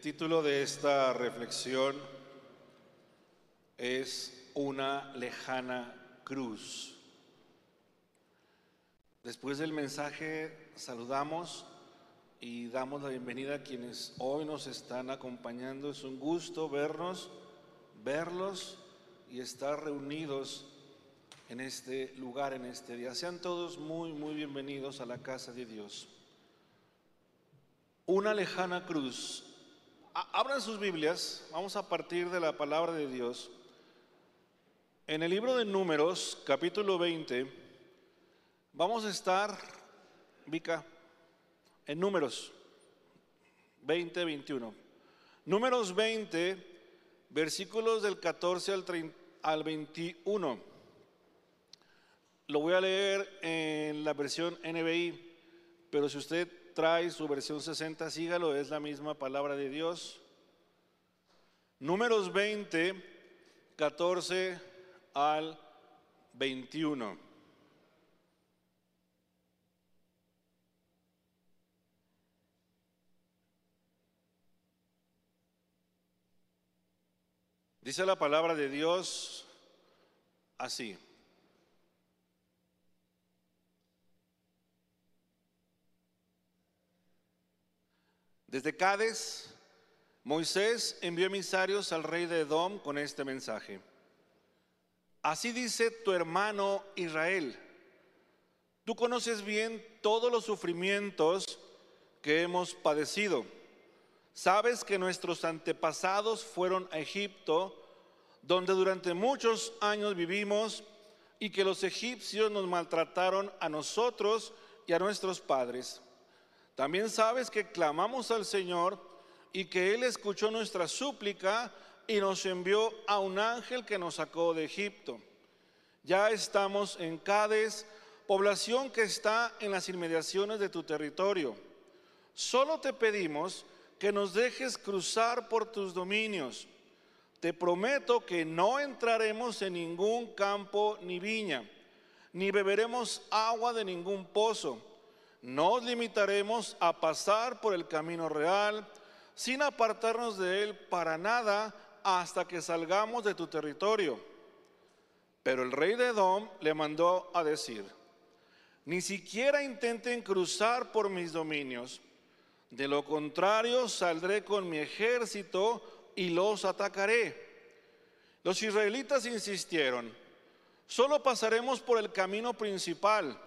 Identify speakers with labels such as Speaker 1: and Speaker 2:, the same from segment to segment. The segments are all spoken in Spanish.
Speaker 1: El título de esta reflexión es Una lejana cruz. Después del mensaje saludamos y damos la bienvenida a quienes hoy nos están acompañando. Es un gusto vernos, verlos y estar reunidos en este lugar, en este día. Sean todos muy, muy bienvenidos a la casa de Dios. Una lejana cruz. Abran sus Biblias, vamos a partir de la palabra de Dios. En el libro de Números, capítulo 20, vamos a estar, Vica, en números 20, 21. Números 20, versículos del 14 al, 30, al 21. Lo voy a leer en la versión NBI, pero si usted trae su versión 60, sígalo, es la misma palabra de Dios. Números 20, 14 al 21. Dice la palabra de Dios así. Desde Cádiz, Moisés envió emisarios al rey de Edom con este mensaje. Así dice tu hermano Israel. Tú conoces bien todos los sufrimientos que hemos padecido Sabes que nuestros antepasados fueron a Egipto, donde durante muchos años vivimos, y que los egipcios nos maltrataron a nosotros y a nuestros padres. También sabes que clamamos al Señor y que Él escuchó nuestra súplica y nos envió a un ángel que nos sacó de Egipto. Ya estamos en Cádiz, población que está en las inmediaciones de tu territorio. Solo te pedimos que nos dejes cruzar por tus dominios. Te prometo que no entraremos en ningún campo ni viña, ni beberemos agua de ningún pozo. Nos limitaremos a pasar por el camino real, sin apartarnos de él para nada hasta que salgamos de tu territorio. Pero el rey de Edom le mandó a decir, ni siquiera intenten cruzar por mis dominios de lo contrario, saldré con mi ejército y los atacaré. Los israelitas insistieron, solo pasaremos por el camino principal.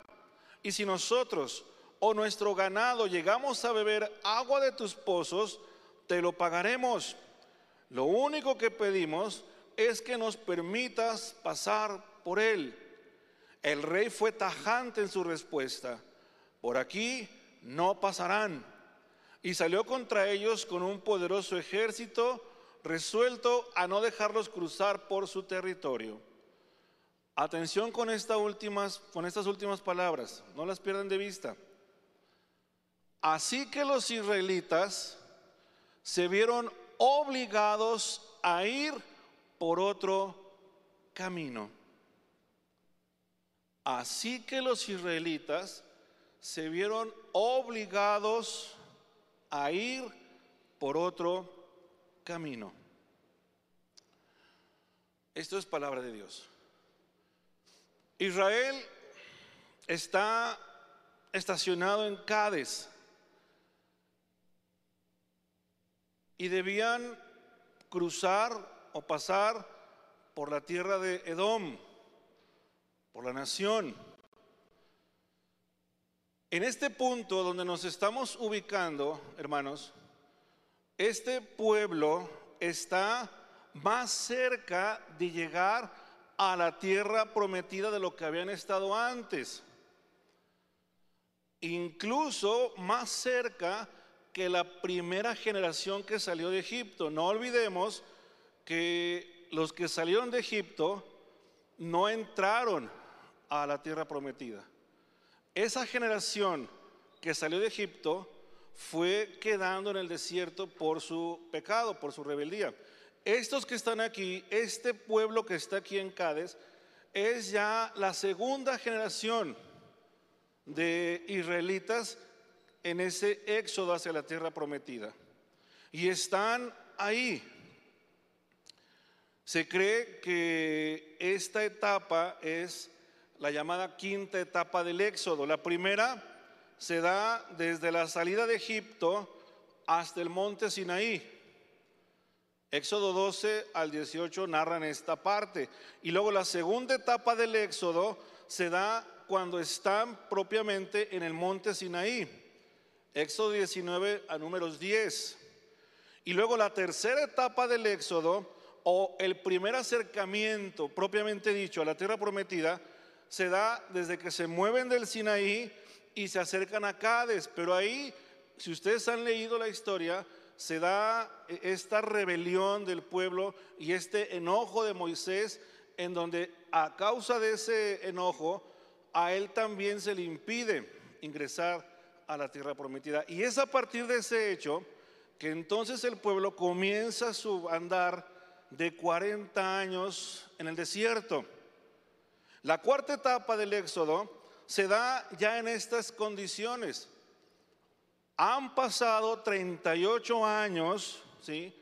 Speaker 1: Y si nosotros o nuestro ganado llegamos a beber agua de tus pozos, te lo pagaremos. Lo único que pedimos es que nos permitas pasar por él. El rey fue tajante en su respuesta. Por aquí no pasarán y salió contra ellos con un poderoso ejército, resuelto a no dejarlos cruzar por su territorio. Atención con, últimas, con estas últimas palabras, no las pierdan de vista. Así que los israelitas se vieron obligados a ir por otro camino. Así que los israelitas se vieron obligados a ir por otro camino. Esto es palabra de Dios. Israel está estacionado en Cádiz y debían cruzar o pasar por la tierra de Edom, por la nación. En este punto donde nos estamos ubicando, hermanos, este pueblo está más cerca de llegar a la tierra prometida de lo que habían estado antes. Incluso más cerca que la primera generación que salió de Egipto. No olvidemos que los que salieron de Egipto no entraron a la tierra prometida. Esa generación que salió de Egipto fue quedando en el desierto por su pecado, por su rebeldía. Estos que están aquí, este pueblo que está aquí en Cádiz, es ya la segunda generación de israelitas en ese éxodo hacia la tierra prometida. y están ahí. Se cree que esta etapa es la llamada quinta etapa del Éxodo. La primera se da desde la salida de Egipto hasta el monte Sinaí. Éxodo 12 al 18 narran esta parte. Y luego la segunda etapa del Éxodo se da cuando están propiamente en el monte Sinaí. Éxodo 19 a números 10. Y luego la tercera etapa del Éxodo o el primer acercamiento propiamente dicho a la tierra prometida se da desde que se mueven del Sinaí y se acercan a Cádiz. Pero ahí, si ustedes han leído la historia, se da esta rebelión del pueblo y este enojo de Moisés, en donde a causa de ese enojo, a él también se le impide ingresar a la tierra prometida. Y es a partir de ese hecho que entonces el pueblo comienza su andar de 40 años en el desierto. La cuarta etapa del éxodo se da ya en estas condiciones. Han pasado 38 años, ¿sí?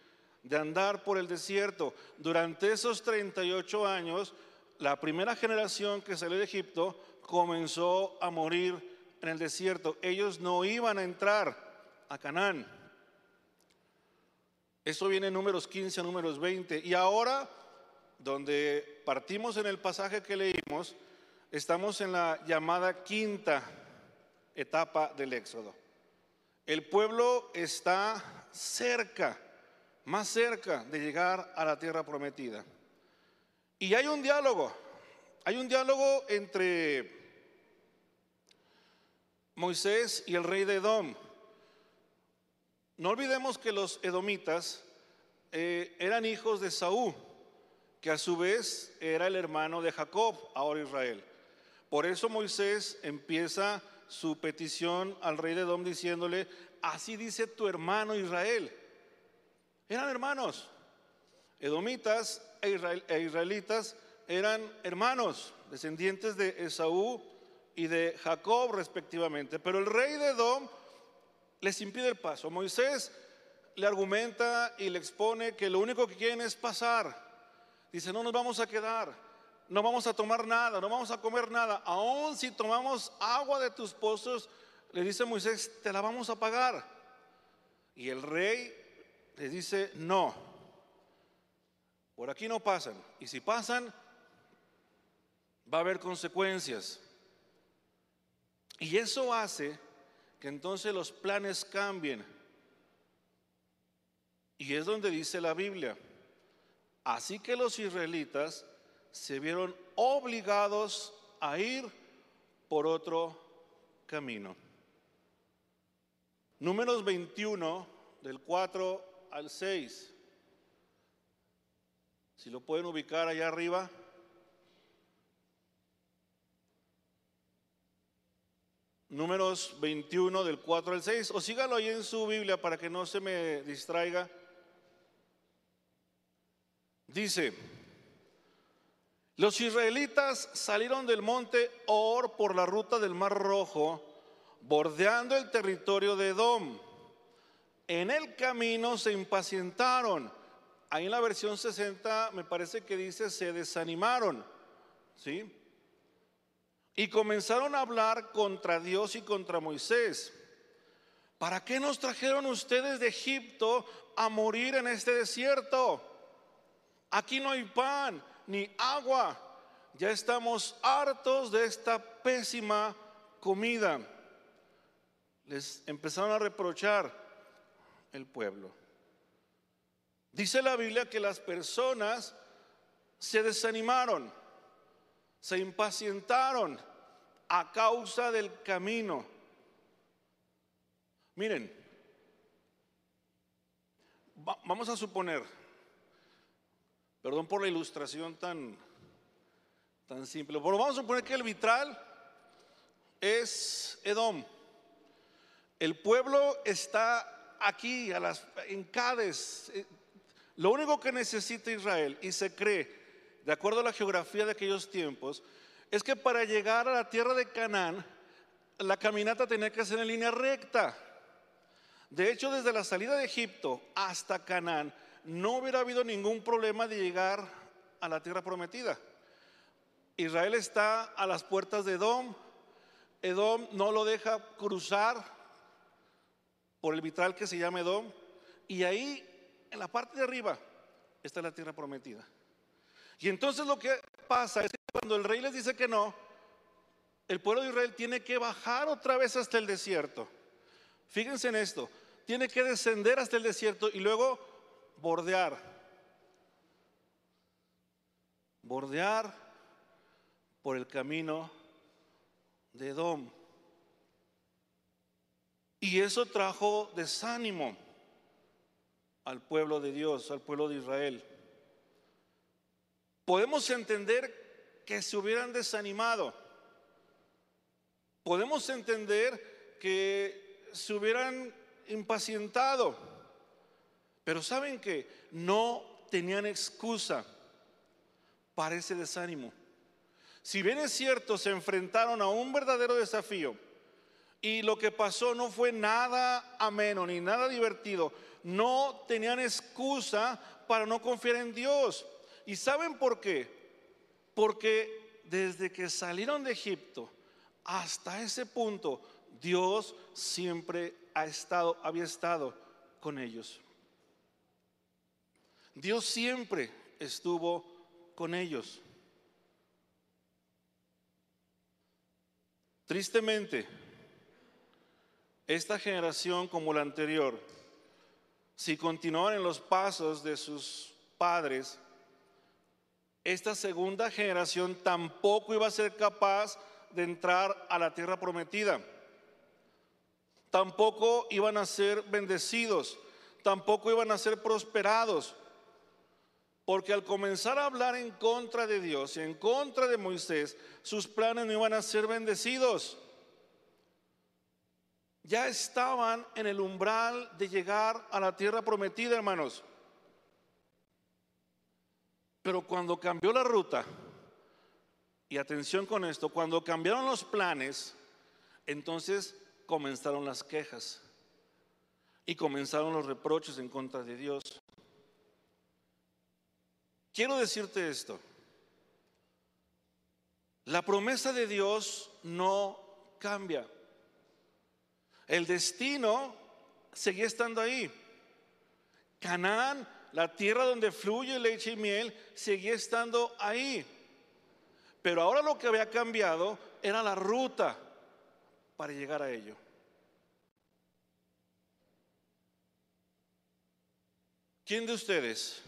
Speaker 1: De andar por el desierto. Durante esos 38 años, la primera generación que salió de Egipto comenzó a morir en el desierto. Ellos no iban a entrar a Canaán. Eso viene en números 15 a números 20. Y ahora, donde partimos en el pasaje que leímos, estamos en la llamada quinta etapa del Éxodo. El pueblo está cerca, más cerca de llegar a la tierra prometida. Y hay un diálogo, hay un diálogo entre Moisés y el rey de Edom. No olvidemos que los edomitas eh, eran hijos de Saúl, que a su vez era el hermano de Jacob, ahora Israel. Por eso Moisés empieza su petición al rey de Edom diciéndole, así dice tu hermano Israel. Eran hermanos. Edomitas e, e israelitas eran hermanos, descendientes de Esaú y de Jacob respectivamente. Pero el rey de Edom les impide el paso. Moisés le argumenta y le expone que lo único que quieren es pasar. Dice, no nos vamos a quedar no vamos a tomar nada, no vamos a comer nada. Aún si tomamos agua de tus pozos, le dice Moisés, te la vamos a pagar. Y el rey le dice, no, por aquí no pasan. Y si pasan, va a haber consecuencias. Y eso hace que entonces los planes cambien. Y es donde dice la Biblia. Así que los israelitas se vieron obligados a ir por otro camino. Números 21, del 4 al 6. Si lo pueden ubicar allá arriba. Números 21 del 4 al 6. O sígalo ahí en su Biblia para que no se me distraiga. Dice, los israelitas salieron del monte Or por la ruta del Mar Rojo, bordeando el territorio de Edom. En el camino se impacientaron. Ahí en la versión 60 me parece que dice se desanimaron. ¿Sí? Y comenzaron a hablar contra Dios y contra Moisés. ¿Para qué nos trajeron ustedes de Egipto a morir en este desierto? Aquí no hay pan, ni agua. Ya estamos hartos de esta pésima comida. Les empezaron a reprochar el pueblo. Dice la Biblia que las personas se desanimaron, se impacientaron a causa del camino. Miren, vamos a suponer, Perdón por la ilustración tan, tan simple. Pero vamos a suponer que el vitral es Edom. El pueblo está aquí, en Cádiz. Lo único que necesita Israel, y se cree, de acuerdo a la geografía de aquellos tiempos, es que para llegar a la tierra de Canaán, la caminata tenía que ser en línea recta. De hecho, desde la salida de Egipto hasta Canaán, no hubiera habido ningún problema de llegar a la tierra prometida. Israel está a las puertas de Edom. Edom no lo deja cruzar por el vitral que se llama Edom. Y ahí, en la parte de arriba, está la tierra prometida. Y entonces lo que pasa es que cuando el rey les dice que no, el pueblo de Israel tiene que bajar otra vez hasta el desierto. Fíjense en esto, tiene que descender hasta el desierto y luego bordear. Bordear por el camino de Edom. Y eso trajo desánimo al pueblo de Dios, al pueblo de Israel. Podemos entender que se hubieran desanimado. Podemos entender que se hubieran impacientado. Pero saben que no tenían excusa para ese desánimo. Si bien es cierto, se enfrentaron a un verdadero desafío y lo que pasó no fue nada ameno ni nada divertido, no tenían excusa para no confiar en Dios. ¿Y saben por qué? Porque desde que salieron de Egipto hasta ese punto, Dios siempre ha estado, había estado con ellos. Dios siempre estuvo con ellos. Tristemente, esta generación como la anterior, si continuaban en los pasos de sus padres, esta segunda generación tampoco iba a ser capaz de entrar a la tierra prometida. Tampoco iban a ser bendecidos, tampoco iban a ser prosperados. Porque al comenzar a hablar en contra de Dios y en contra de Moisés, sus planes no iban a ser bendecidos. Ya estaban en el umbral de llegar a la tierra prometida, hermanos. Pero cuando cambió la ruta, y atención con esto, cuando cambiaron los planes, entonces comenzaron las quejas y comenzaron los reproches en contra de Dios. Quiero decirte esto. La promesa de Dios no cambia. El destino seguía estando ahí. Canaán, la tierra donde fluye leche y miel, seguía estando ahí. Pero ahora lo que había cambiado era la ruta para llegar a ello. ¿Quién de ustedes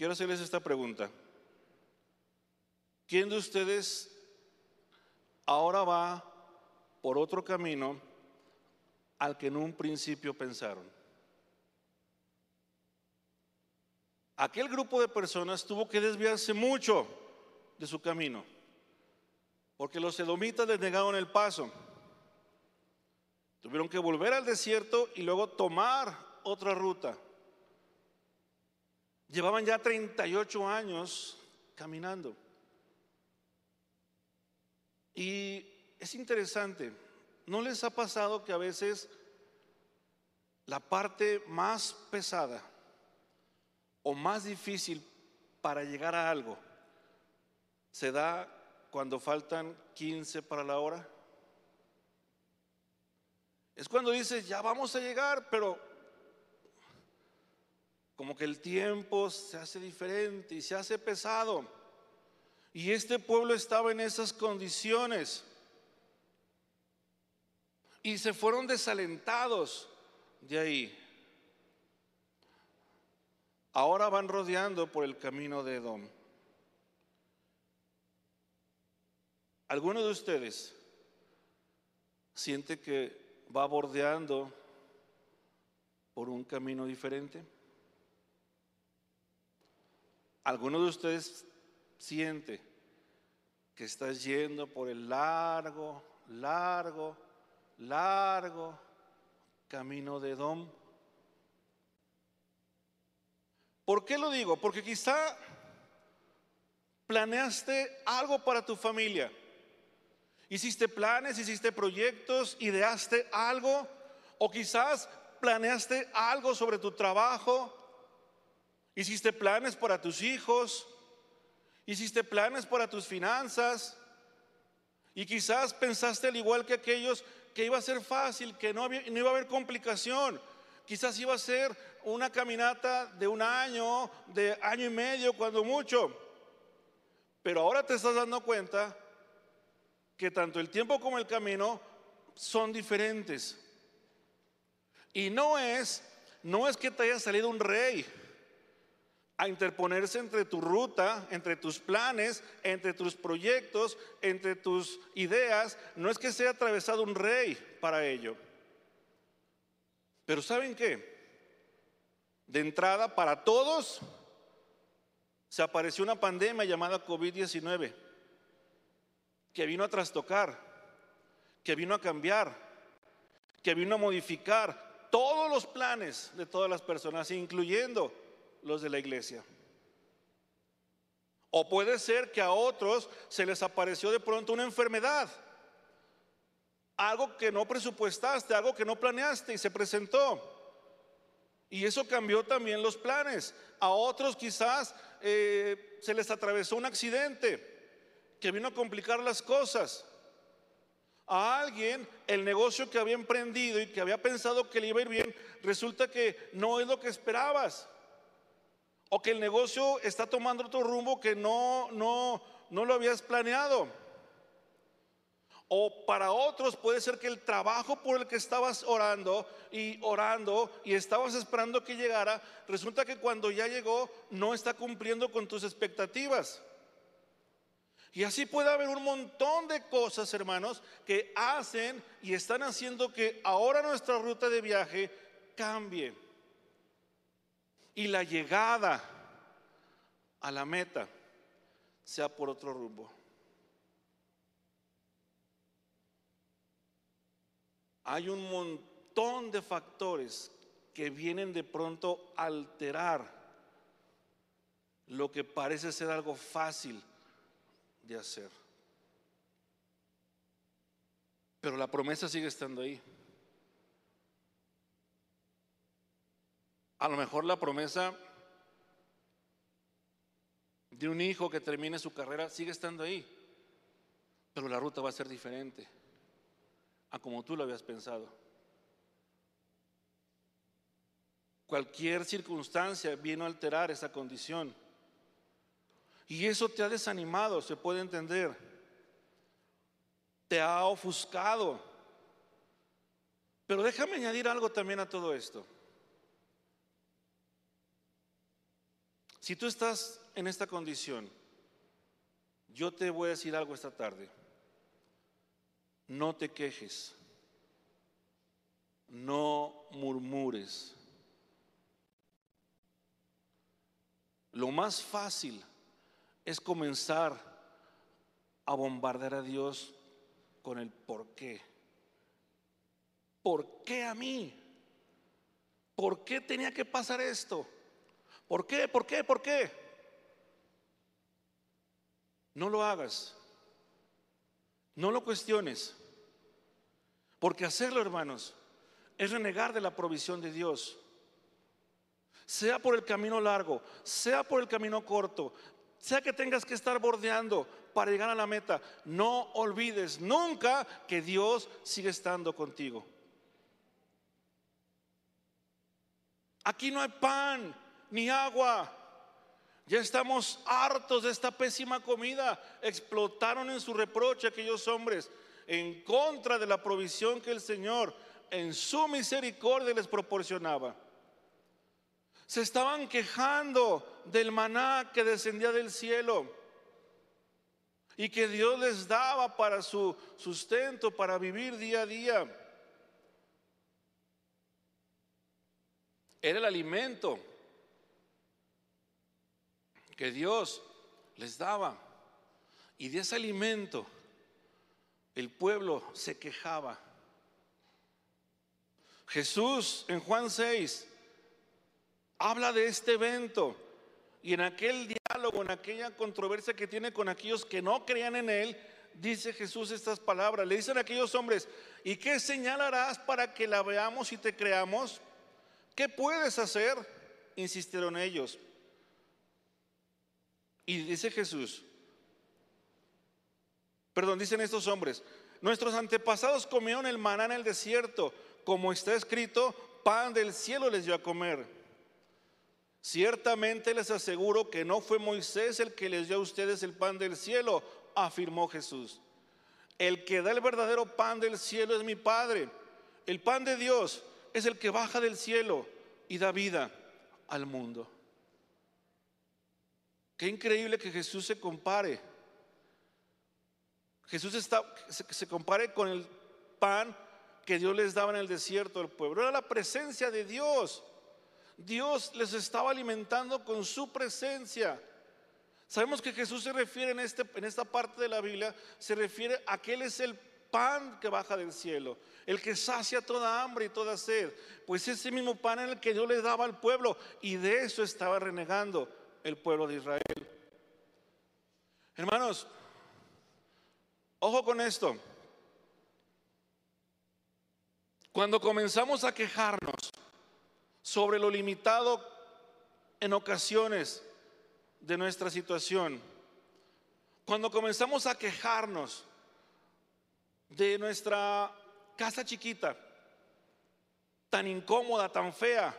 Speaker 1: Quiero hacerles esta pregunta. ¿Quién de ustedes ahora va por otro camino al que en un principio pensaron? Aquel grupo de personas tuvo que desviarse mucho de su camino, porque los edomitas les negaron el paso. Tuvieron que volver al desierto y luego tomar otra ruta. Llevaban ya 38 años caminando. Y es interesante, ¿no les ha pasado que a veces la parte más pesada o más difícil para llegar a algo se da cuando faltan 15 para la hora? Es cuando dices, ya vamos a llegar, pero como que el tiempo se hace diferente y se hace pesado. Y este pueblo estaba en esas condiciones. Y se fueron desalentados de ahí. Ahora van rodeando por el camino de Edom. ¿Alguno de ustedes siente que va bordeando por un camino diferente? ¿Alguno de ustedes siente que está yendo por el largo, largo, largo camino de Edom? ¿Por qué lo digo? Porque quizá planeaste algo para tu familia. Hiciste planes, hiciste proyectos, ideaste algo o quizás planeaste algo sobre tu trabajo, hiciste planes para tus hijos, hiciste planes para tus finanzas y quizás pensaste al igual que aquellos que iba a ser fácil, que no, no iba a haber complicación, quizás iba a ser una caminata de un año, de año y medio, cuando mucho. Pero ahora te estás dando cuenta que tanto el tiempo como el camino son diferentes. Y no es, no es que te haya salido un rey a interponerse entre tu ruta, entre tus planes, entre tus proyectos, entre tus ideas. No es que sea atravesado un rey para ello. Pero ¿saben qué? De entrada, para todos, se apareció una pandemia llamada COVID-19 que vino a trastocar, que vino a cambiar, que vino a modificar todos los planes de todas las personas, incluyendo los de la iglesia. O puede ser que a otros se les apareció de pronto una enfermedad, algo que no presupuestaste, algo que no planeaste y se presentó. Y eso cambió también los planes. A otros quizás eh, se les atravesó un accidente que vino a complicar las cosas. A alguien el negocio que había emprendido y que había pensado que le iba a ir bien, resulta que no es lo que esperabas. O que el negocio está tomando otro rumbo que no, no, no lo habías planeado. O para otros puede ser que el trabajo por el que estabas orando y orando y estabas esperando que llegara, resulta que cuando ya llegó no está cumpliendo con tus expectativas. Y así puede haber un montón de cosas, hermanos, que hacen y están haciendo que ahora nuestra ruta de viaje cambie. Y la llegada a la meta sea por otro rumbo. Hay un montón de factores que vienen de pronto a alterar lo que parece ser algo fácil de hacer. Pero la promesa sigue estando ahí. A lo mejor la promesa de un hijo que termine su carrera sigue estando ahí, pero la ruta va a ser diferente a como tú lo habías pensado. Cualquier circunstancia vino a alterar esa condición. Y eso te ha desanimado, se puede entender. Te ha ofuscado. Pero déjame añadir algo también a todo esto. Si tú estás en esta condición, yo te voy a decir algo esta tarde no te quejes, no murmures. Lo más fácil es comenzar a bombardear a Dios con el por qué. ¿Por qué a mí? ¿Por qué tenía que pasar esto? ¿Por qué? ¿Por qué? ¿Por qué? No lo hagas. No lo cuestiones. Porque hacerlo, hermanos, es renegar de la provisión de Dios. Sea por el camino largo, sea por el camino corto, sea que tengas que estar bordeando para llegar a la meta, no olvides nunca que Dios sigue estando contigo. Aquí no hay pan ni agua. Ya estamos hartos de esta pésima comida. Explotaron en su reproche aquellos hombres en contra de la provisión que el Señor en su misericordia les proporcionaba. Se estaban quejando del maná que descendía del cielo y que Dios les daba para su sustento, para vivir día a día. Era el alimento que Dios les daba. Y de ese alimento el pueblo se quejaba. Jesús en Juan 6 habla de este evento y en aquel diálogo, en aquella controversia que tiene con aquellos que no creían en Él, dice Jesús estas palabras. Le dicen a aquellos hombres, ¿y qué señalarás para que la veamos y te creamos? ¿Qué puedes hacer? Insistieron ellos. Y dice Jesús, perdón, dicen estos hombres, nuestros antepasados comieron el maná en el desierto, como está escrito, pan del cielo les dio a comer. Ciertamente les aseguro que no fue Moisés el que les dio a ustedes el pan del cielo, afirmó Jesús. El que da el verdadero pan del cielo es mi Padre. El pan de Dios es el que baja del cielo y da vida al mundo. Qué increíble que Jesús se compare. Jesús está, se, compare con el pan que Dios les daba en el desierto al pueblo. Era la presencia de Dios. Dios les estaba alimentando con su presencia. Sabemos que Jesús se refiere en, este, en esta parte de la Biblia, se refiere a que Él es el pan que baja del cielo, el que sacia toda hambre y toda sed. Pues ese mismo pan en el que Dios le daba al pueblo y de eso estaba renegando el pueblo de Israel. Hermanos, ojo con esto. Cuando comenzamos a quejarnos sobre lo limitado en ocasiones de nuestra situación, cuando comenzamos a quejarnos de nuestra casa chiquita, tan incómoda, tan fea,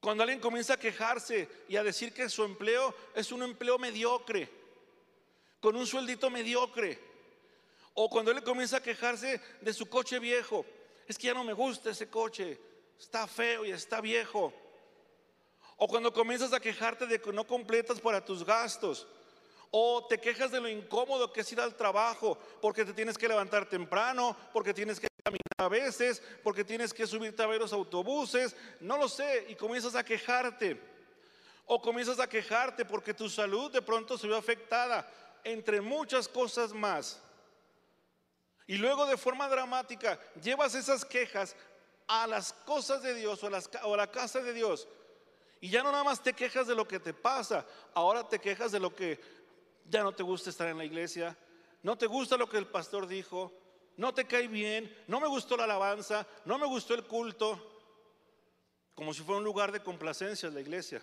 Speaker 1: cuando alguien comienza a quejarse y a decir que su empleo es un empleo mediocre, con un sueldito mediocre, o cuando él comienza a quejarse de su coche viejo, es que ya no me gusta ese coche, está feo y está viejo. O cuando comienzas a quejarte de que no completas para tus gastos. O te quejas de lo incómodo que es ir al trabajo porque te tienes que levantar temprano, porque tienes que caminar a veces, porque tienes que subirte a ver los autobuses, no lo sé, y comienzas a quejarte. O comienzas a quejarte porque tu salud de pronto se ve afectada, entre muchas cosas más. Y luego de forma dramática llevas esas quejas a las cosas de Dios o a, la casa de Dios. Y ya no nada más te quejas de lo que te pasa, ahora te quejas de lo que ya no te gusta estar en la iglesia, no te gusta lo que el pastor dijo, no te cae bien, no me gustó la alabanza, no me gustó el culto, como si fuera un lugar de complacencia la iglesia.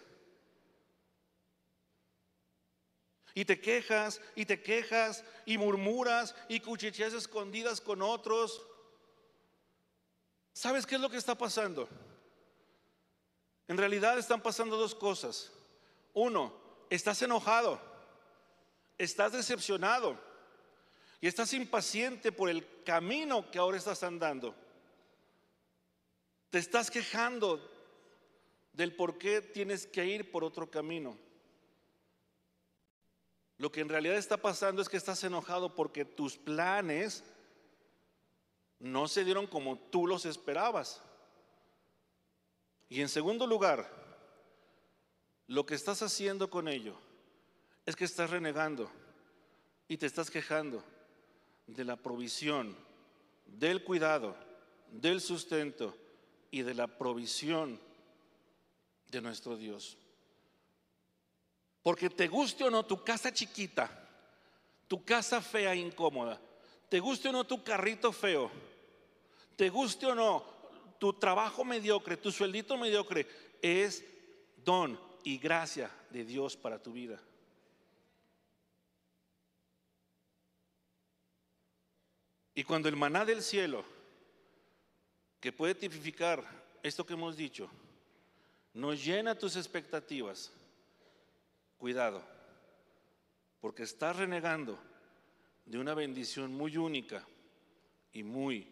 Speaker 1: Y te quejas, y te quejas, y murmuras, y cuchicheas escondidas con otros. ¿Sabes qué es lo que está pasando? En realidad están pasando dos cosas. Uno, estás enojado, estás decepcionado y estás impaciente por el camino que ahora estás andando. Te estás quejando del por qué tienes que ir por otro camino. Lo que en realidad está pasando es que estás enojado porque tus planes no se dieron como tú los esperabas. Y en segundo lugar, lo que estás haciendo con ello es que estás renegando y te estás quejando de la provisión, del cuidado, del sustento y de la provisión de nuestro Dios. Porque te guste o no tu casa chiquita, tu casa fea e incómoda, te guste o no tu carrito feo, te guste o no tu trabajo mediocre, tu sueldito mediocre, es don y gracia de Dios para tu vida. Y cuando el maná del cielo, que puede tipificar esto que hemos dicho, nos llena tus expectativas, Cuidado, porque estás renegando de una bendición muy única y muy,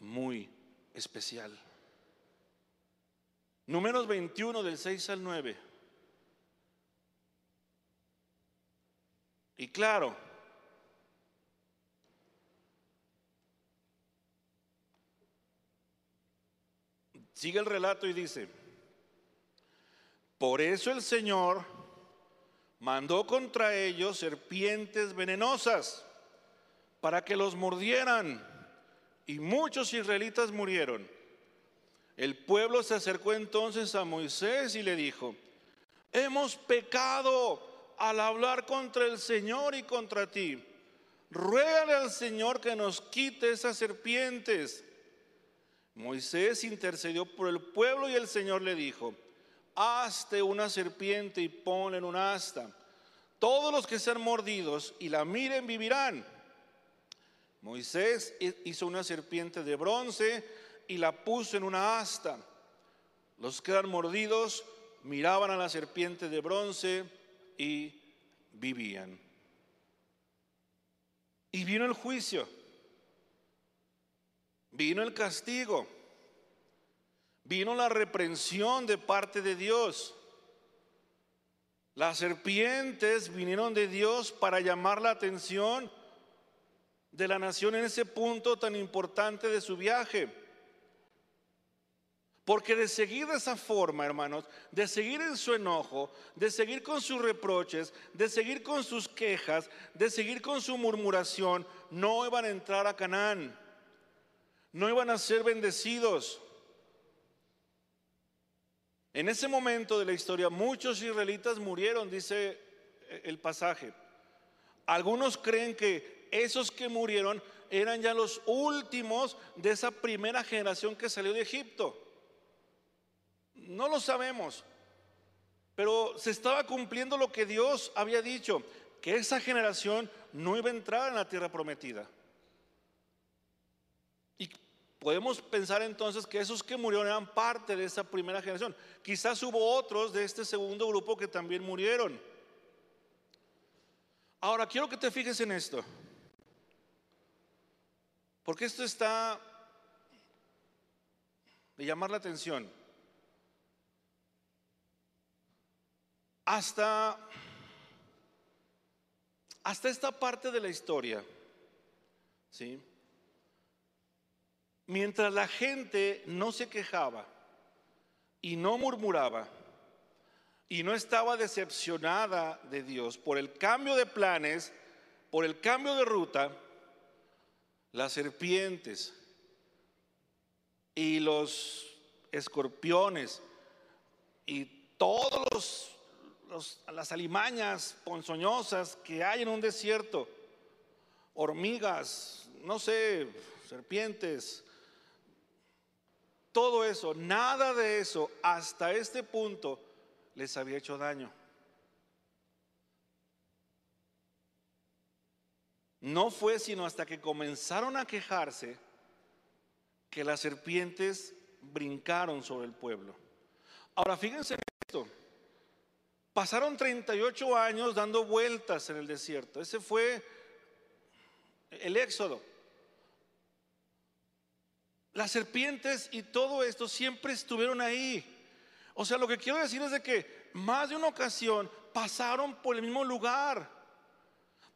Speaker 1: muy especial. Números 21 del 6 al 9. Y claro, sigue el relato y dice, por eso el Señor mandó contra ellos serpientes venenosas para que los mordieran y muchos israelitas murieron. El pueblo se acercó entonces a Moisés y le dijo, hemos pecado al hablar contra el Señor y contra ti. ruégale al Señor que nos quite esas serpientes. Moisés intercedió por el pueblo y el Señor le dijo, hazte una serpiente y ponla en un asta. Todos los que sean mordidos y la miren vivirán. Moisés hizo una serpiente de bronce y la puso en una asta. Los que eran mordidos miraban a la serpiente de bronce y vivían. Y vino el juicio, vino el castigo, vino la reprensión de parte de Dios. Las serpientes vinieron de Dios para llamar la atención de la nación en ese punto tan importante de su viaje. Porque de seguir de esa forma, hermanos, de seguir en su enojo, de seguir con sus reproches, de seguir con sus quejas, de seguir con su murmuración, no iban a entrar a Canaán, no iban a ser bendecidos. En ese momento de la historia muchos israelitas murieron, dice el pasaje. Algunos creen que esos que murieron eran ya los últimos de esa primera generación que salió de Egipto. No lo sabemos, pero se estaba cumpliendo lo que Dios había dicho, que esa generación no iba a entrar en la tierra prometida. Podemos pensar entonces que esos que murieron eran parte de esa primera generación. Quizás hubo otros de este segundo grupo que también murieron. Ahora, quiero que te fijes en esto. Porque esto está de llamar la atención. Hasta, hasta esta parte de la historia, ¿sí? Mientras la gente no se quejaba y no murmuraba y no estaba decepcionada de Dios por el cambio de planes, por el cambio de ruta, las serpientes y los escorpiones y todos los, las alimañas ponzoñosas que hay en un desierto, hormigas, no sé, serpientes, todo eso, nada de eso hasta este punto les había hecho daño. No fue sino hasta que comenzaron a quejarse que las serpientes brincaron sobre el pueblo. Ahora fíjense en esto. Pasaron 38 años dando vueltas en el desierto. Ese fue el éxodo. Las serpientes y todo esto siempre estuvieron ahí. O sea, lo que quiero decir es de que más de una ocasión pasaron por el mismo lugar,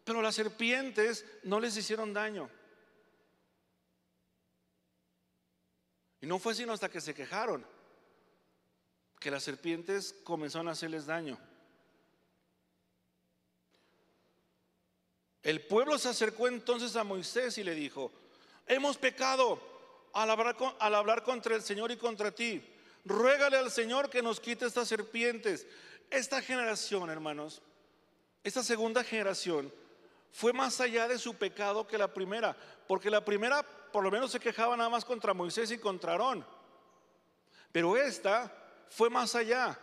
Speaker 1: pero las serpientes no les hicieron daño. Y no fue sino hasta que se quejaron que las serpientes comenzaron a hacerles daño. El pueblo se acercó entonces a Moisés y le dijo, hemos pecado al hablar, contra el Señor y contra ti. Ruégale al Señor que nos quite estas serpientes. Esta generación, hermanos, esta segunda generación fue más allá de su pecado que la primera, porque la primera por lo menos se quejaba nada más contra Moisés y contra Aarón. Pero esta fue más allá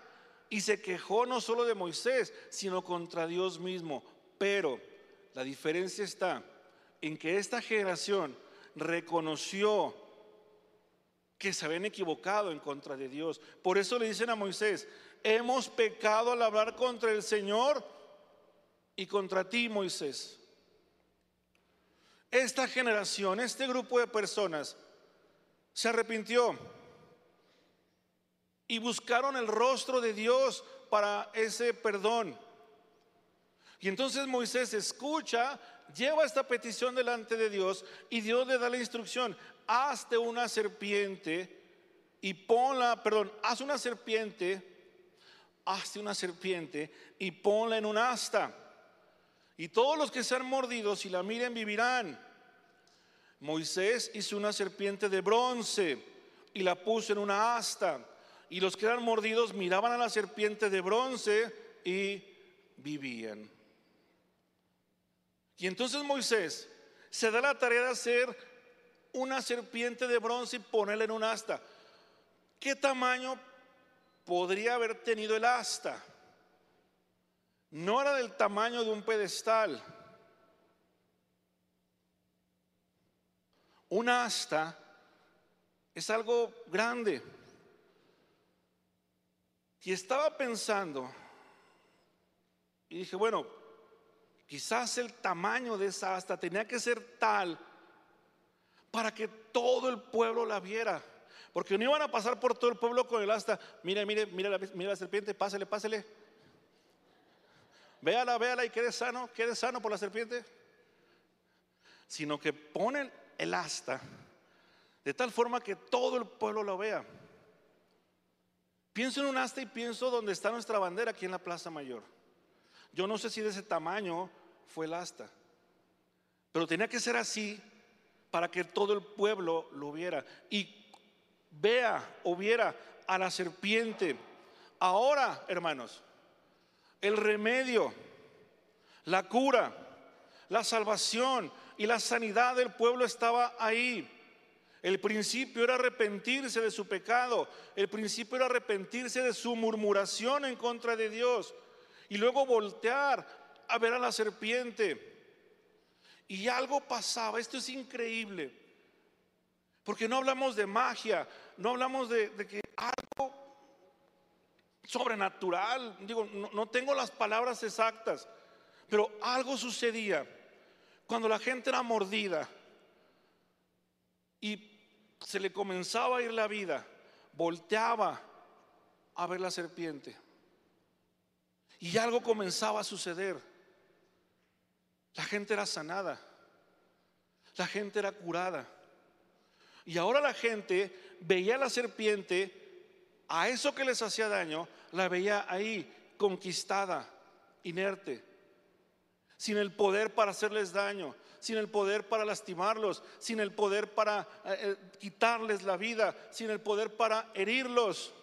Speaker 1: y se quejó no solo de Moisés, sino contra Dios mismo. Pero la diferencia está en que esta generación reconoció que se habían equivocado en contra de Dios. Por eso le dicen a Moisés, hemos pecado al hablar contra el Señor y contra ti, Moisés. Esta generación, este grupo de personas, se arrepintió y buscaron el rostro de Dios para ese perdón. Y entonces Moisés escucha, lleva esta petición delante de Dios y Dios le da la instrucción, hazte una serpiente y ponla, perdón, haz una serpiente, hazte una serpiente y ponla en un asta. Y todos los que sean mordidos y la miren vivirán. Moisés hizo una serpiente de bronce y la puso en una asta. Y los que eran mordidos miraban a la serpiente de bronce y vivían. Y entonces Moisés se da la tarea de hacer una serpiente de bronce y ponerla en un asta. ¿Qué tamaño podría haber tenido el asta? No era del tamaño de un pedestal. Un asta es algo grande. Y estaba pensando, y dije, bueno, quizás el tamaño de esa asta tenía que ser tal para que todo el pueblo la viera. Porque no iban a pasar por todo el pueblo con el asta. Mire, mire, mire la, mire la serpiente, pásele, pásele. Véala, véala y quede sano, quede sano por la serpiente. Sino que ponen el asta de tal forma que todo el pueblo lo vea. Pienso en un asta y pienso donde está nuestra bandera aquí en la Plaza Mayor. Yo no sé si de ese tamaño fue el asta, pero tenía que ser así para que todo el pueblo lo viera y vea o viera a la serpiente. Ahora, hermanos, el remedio, la cura, la salvación y la sanidad del pueblo estaba ahí. El principio era arrepentirse de su pecado. El principio era arrepentirse de su murmuración en contra de Dios. Y luego voltear a ver a la serpiente. Y algo pasaba. Esto es increíble. Porque no hablamos de magia. No hablamos de, que algo sobrenatural. Digo, no, no tengo las palabras exactas. Pero algo sucedía cuando la gente era mordida y se le comenzaba a ir la vida, volteaba a ver la serpiente. Y algo comenzaba a suceder. La gente era sanada. La gente era curada. Y ahora la gente veía a la serpiente, a eso que les hacía daño, la veía ahí, conquistada, inerte, sin el poder para hacerles daño, sin el poder para lastimarlos, sin el poder para eh, eh, quitarles la vida, sin el poder para herirlos.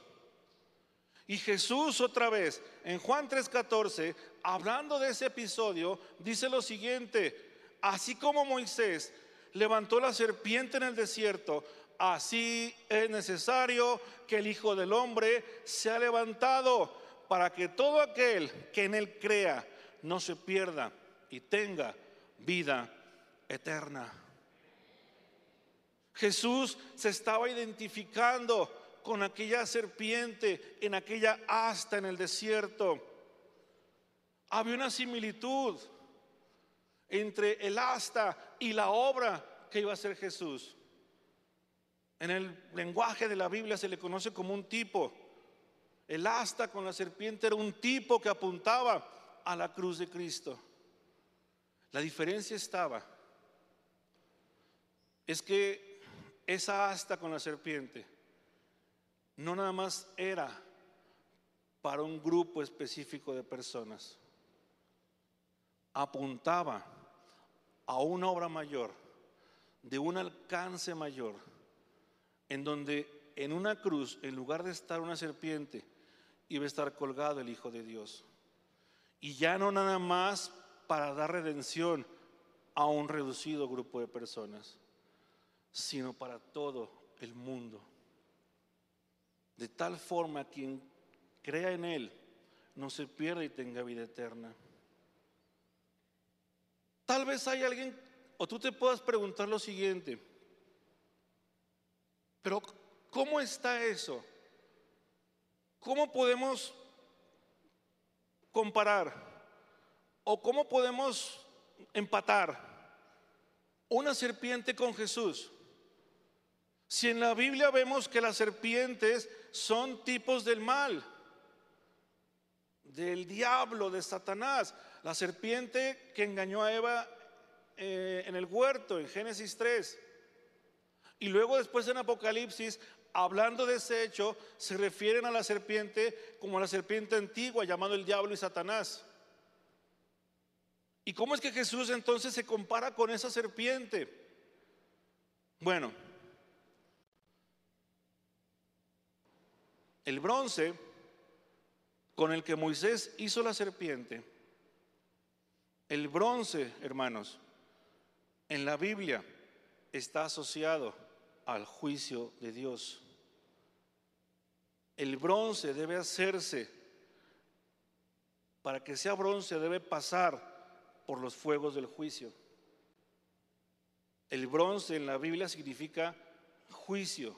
Speaker 1: Y Jesús otra vez, en Juan 3:14, hablando de ese episodio, dice lo siguiente, así como Moisés levantó la serpiente en el desierto, así es necesario que el Hijo del Hombre sea levantado para que todo aquel que en él crea no se pierda y tenga vida eterna. Jesús se estaba identificando con aquella serpiente en aquella asta en el desierto. Había una similitud entre el asta y la obra que iba a hacer Jesús. En el lenguaje de la Biblia se le conoce como un tipo. El asta con la serpiente era un tipo que apuntaba a la cruz de Cristo. La diferencia estaba es que esa asta con la serpiente no nada más era para un grupo específico de personas, apuntaba a una obra mayor, de un alcance mayor, en donde en una cruz, en lugar de estar una serpiente, iba a estar colgado el Hijo de Dios. Y ya no nada más para dar redención a un reducido grupo de personas sino para todo el mundo. De tal forma quien crea en Él no se pierda y tenga vida eterna. Tal vez hay alguien, o tú te puedas preguntar lo siguiente, pero ¿cómo está eso? ¿Cómo podemos comparar? ¿O cómo podemos empatar una serpiente con Jesús? Si en la Biblia vemos que las serpientes son tipos del mal, del diablo, de Satanás, la serpiente que engañó a Eva eh, en el huerto, en Génesis 3, y luego después en Apocalipsis, hablando de ese hecho, se refieren a la serpiente como la serpiente antigua, llamado el diablo y Satanás. ¿Y cómo es que Jesús entonces se compara con esa serpiente? Bueno, El bronce con el que Moisés hizo la serpiente El bronce, hermanos, en la Biblia está asociado al juicio de Dios. El bronce debe hacerse, para que sea bronce debe pasar por los fuegos del juicio. El bronce en la Biblia significa juicio,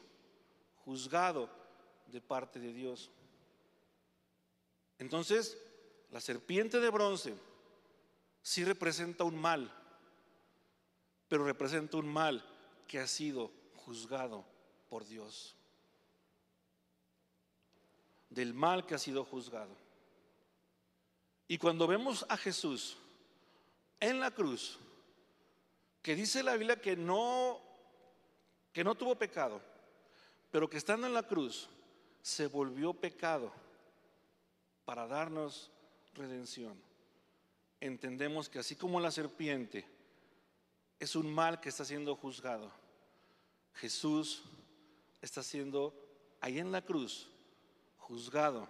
Speaker 1: juzgado de parte de Dios. Entonces, la serpiente de bronce sí representa un mal, pero representa un mal que ha sido juzgado por Dios. Del mal que ha sido juzgado. Y cuando vemos a Jesús en la cruz, que dice la Biblia que no que no tuvo pecado, pero que estando en la cruz se volvió pecado para darnos redención. Entendemos que así como la serpiente es un mal que está siendo juzgado, Jesús está siendo ahí en la cruz juzgado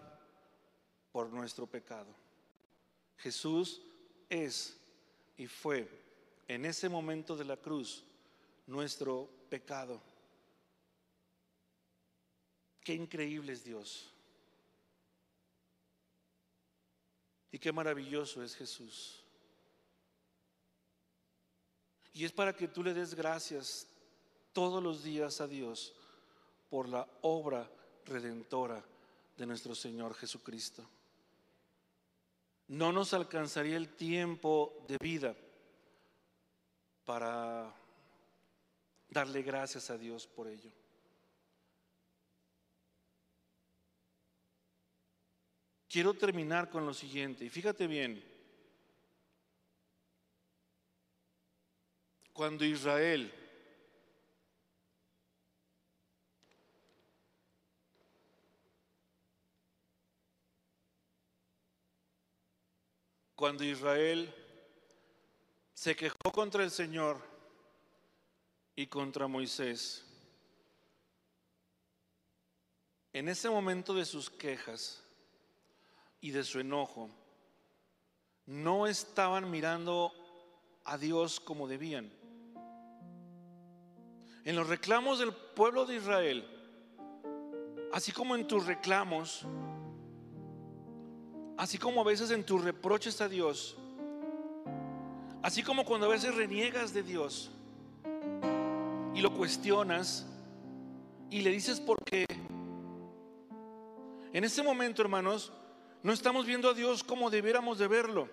Speaker 1: por nuestro pecado. Jesús es y fue en ese momento de la cruz nuestro pecado. Qué increíble es Dios. Y qué maravilloso es Jesús. Y es para que tú le des gracias todos los días a Dios por la obra redentora de nuestro Señor Jesucristo. No nos alcanzaría el tiempo de vida para darle gracias a Dios por ello. Quiero terminar con lo siguiente, y fíjate bien, cuando Israel cuando Israel se quejó contra el Señor y contra Moisés, en ese momento de sus quejas, y de su enojo, no estaban mirando a Dios como debían. En los reclamos del pueblo de Israel, así como en tus reclamos, así como a veces en tus reproches a Dios, así como cuando a veces reniegas de Dios y lo cuestionas y le dices por qué. En ese momento, hermanos, no estamos viendo a Dios como debiéramos de verlo.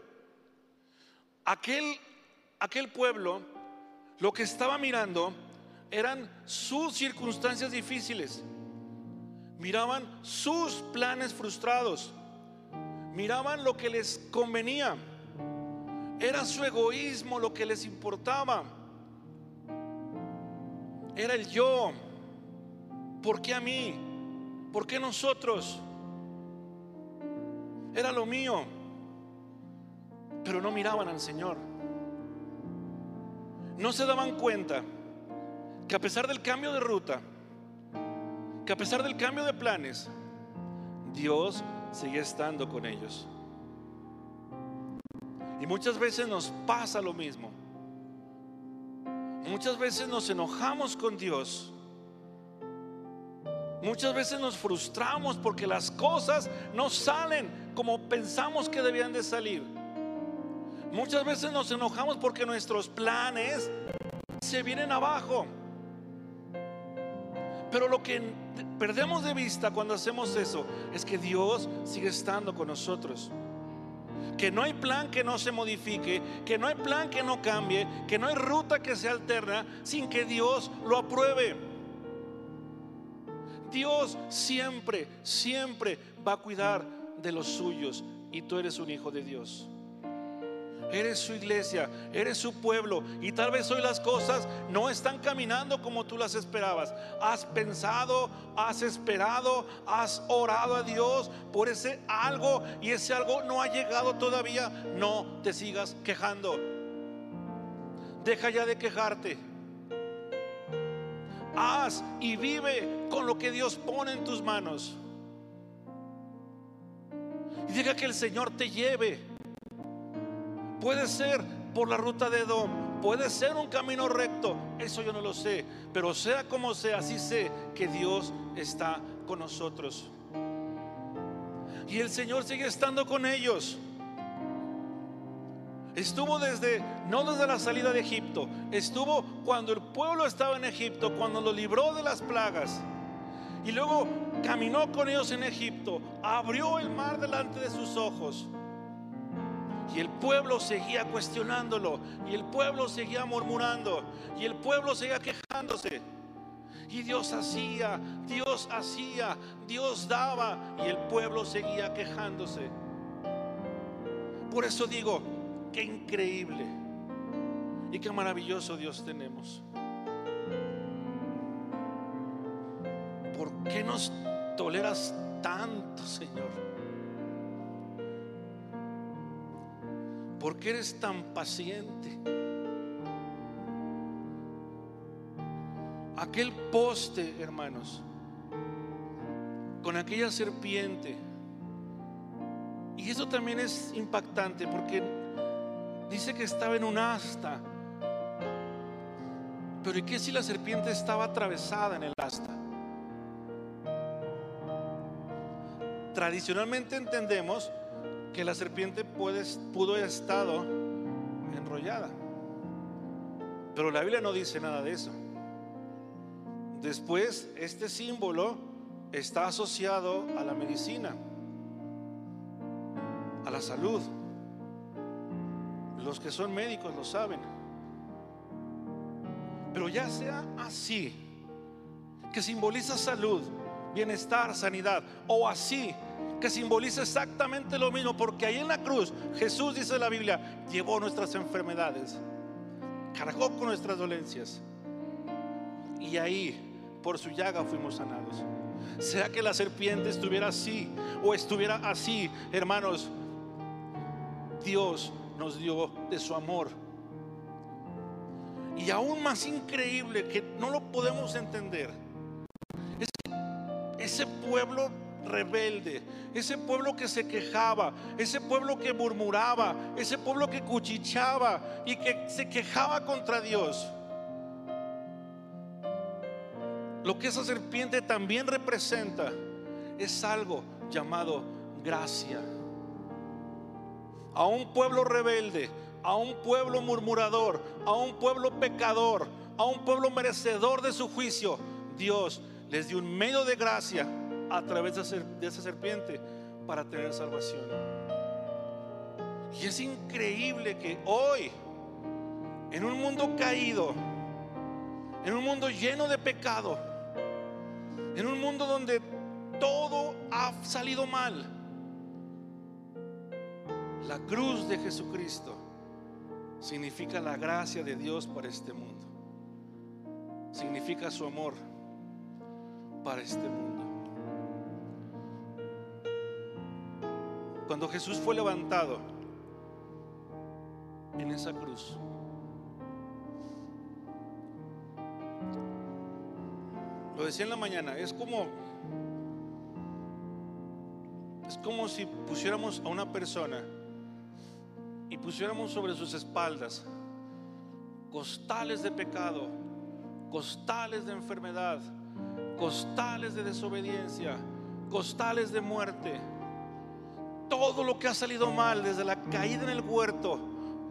Speaker 1: Aquel, aquel pueblo lo que estaba mirando eran sus circunstancias difíciles. Miraban sus planes frustrados. Miraban lo que les convenía. Era su egoísmo lo que les importaba. Era el yo. ¿Por qué a mí? ¿Por qué nosotros? Era lo mío, pero no miraban al Señor. No se daban cuenta que a pesar del cambio de ruta, que a pesar del cambio de planes, Dios sigue estando con ellos. Y muchas veces nos pasa lo mismo. Muchas veces nos enojamos con Dios Muchas veces nos frustramos porque las cosas no salen como pensamos que debían de salir. Muchas veces nos enojamos porque nuestros planes se vienen abajo. Pero lo que perdemos de vista cuando hacemos eso es que Dios sigue estando con nosotros. Que no hay plan que no se modifique, que no hay plan que no cambie, que no hay ruta que se alterna sin que Dios lo apruebe. Dios siempre, siempre va a cuidar de los suyos y tú eres un hijo de Dios. Eres su iglesia, eres su pueblo y tal vez hoy las cosas no están caminando como tú las esperabas. Has pensado, has esperado, has orado a Dios por ese algo y ese algo no ha llegado todavía. No te sigas quejando. Deja ya de quejarte haz y vive con lo que Dios pone en tus manos. Y diga que el Señor te lleve Puede ser por la ruta de Edom, puede ser un camino recto, eso yo no lo sé, pero sea como sea, así sé que Dios está con nosotros. Y el Señor sigue estando con ellos. Estuvo desde, no desde la salida de Egipto, estuvo cuando el pueblo estaba en Egipto, cuando lo libró de las plagas. Y luego caminó con ellos en Egipto, abrió el mar delante de sus ojos. Y el pueblo seguía cuestionándolo, y el pueblo seguía murmurando, y el pueblo seguía quejándose. Y Dios hacía, Dios hacía, Dios daba, y el pueblo seguía quejándose. Por eso digo, qué increíble y qué maravilloso Dios tenemos. ¿Por qué nos toleras tanto, Señor? ¿Por qué eres tan paciente? Aquel poste, hermanos, con aquella serpiente. Y eso también es impactante porque Dice que estaba en un asta. Pero ¿y qué si la serpiente estaba atravesada en el asta? Tradicionalmente entendemos que la serpiente pudo haber estado enrollada. Pero la Biblia no dice nada de eso. Después, este símbolo está asociado a la medicina, a la salud. Los que son médicos lo saben. Pero ya sea así, que simboliza salud, bienestar, sanidad, o así, que simboliza exactamente lo mismo, porque ahí en la cruz Jesús, dice la Biblia, llevó nuestras enfermedades, cargó con nuestras dolencias, y ahí, por su llaga, fuimos sanados. Sea que la serpiente estuviera así o estuviera así, hermanos, Dios nos dio de su amor. Y aún más increíble que no lo podemos entender, es ese pueblo rebelde, ese pueblo que se quejaba, ese pueblo que murmuraba, ese pueblo que cuchichaba y que se quejaba contra Dios. Lo que esa serpiente también representa es algo llamado gracia a un pueblo rebelde, a un pueblo murmurador, a un pueblo pecador, a un pueblo merecedor de su juicio, Dios les dio un medio de gracia a través de esa serpiente para tener salvación. Y es increíble que hoy, en un mundo caído, en un mundo lleno de pecado, en un mundo donde todo ha salido mal, la cruz de Jesucristo significa la gracia de Dios para este mundo. Significa su amor para este mundo. Cuando Jesús fue levantado en esa cruz, lo decía en la mañana, es como es como si pusiéramos a una persona y pusiéramos sobre sus espaldas costales de pecado, costales de enfermedad, costales de desobediencia, costales de muerte, todo lo que ha salido mal desde la caída en el huerto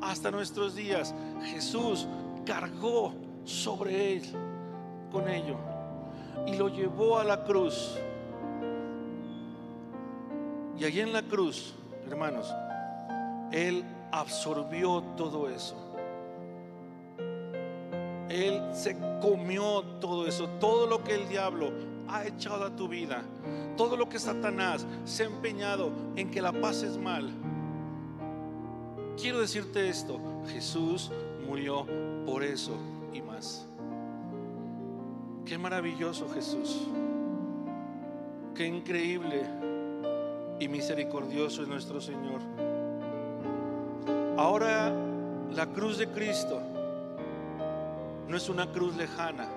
Speaker 1: hasta nuestros días, Jesús cargó sobre él con ello y lo llevó a la cruz. Y allí en la cruz, hermanos, Él absorbió todo eso. Él se comió todo eso, todo lo que el diablo ha echado a tu vida, todo lo que Satanás se ha empeñado en que la pases mal. Quiero decirte esto, Jesús murió por eso y más. Qué maravilloso Jesús. Qué increíble y misericordioso es nuestro Señor. Ahora la cruz de Cristo no es una cruz lejana.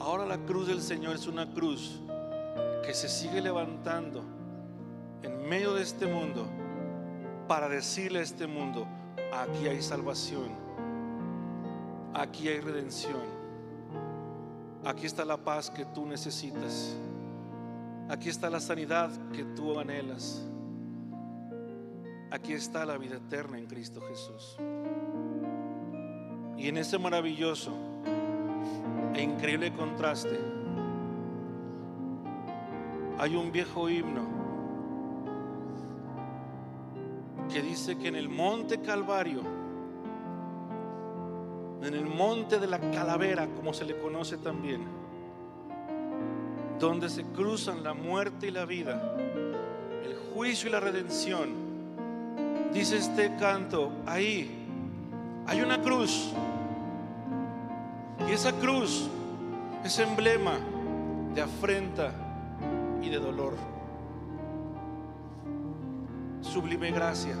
Speaker 1: Ahora la cruz del Señor es una cruz que se sigue levantando en medio de este mundo para decirle a este mundo, aquí hay salvación, aquí hay redención, aquí está la paz que tú necesitas, aquí está la sanidad que tú anhelas, aquí está la vida eterna en Cristo Jesús. Y en ese maravilloso e increíble contraste hay un viejo himno que dice que en el monte Calvario, en el monte de la calavera, como se le conoce también, donde se cruzan la muerte y la vida, el juicio y la redención, dice este canto, ahí hay una cruz. Y esa cruz es emblema de afrenta y de dolor. Sublime gracia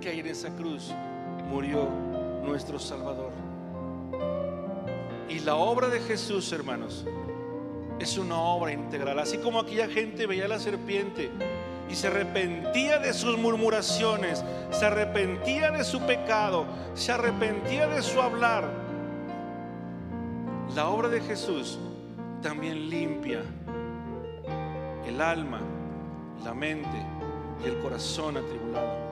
Speaker 1: que hay en esa cruz murió nuestro Salvador. Y la obra de Jesús, hermanos, es una obra integral. Así como aquella gente veía la serpiente y se arrepentía de sus murmuraciones, se arrepentía de su pecado, se arrepentía de su hablar. La obra de Jesús también limpia el alma, la mente y el corazón atribulado.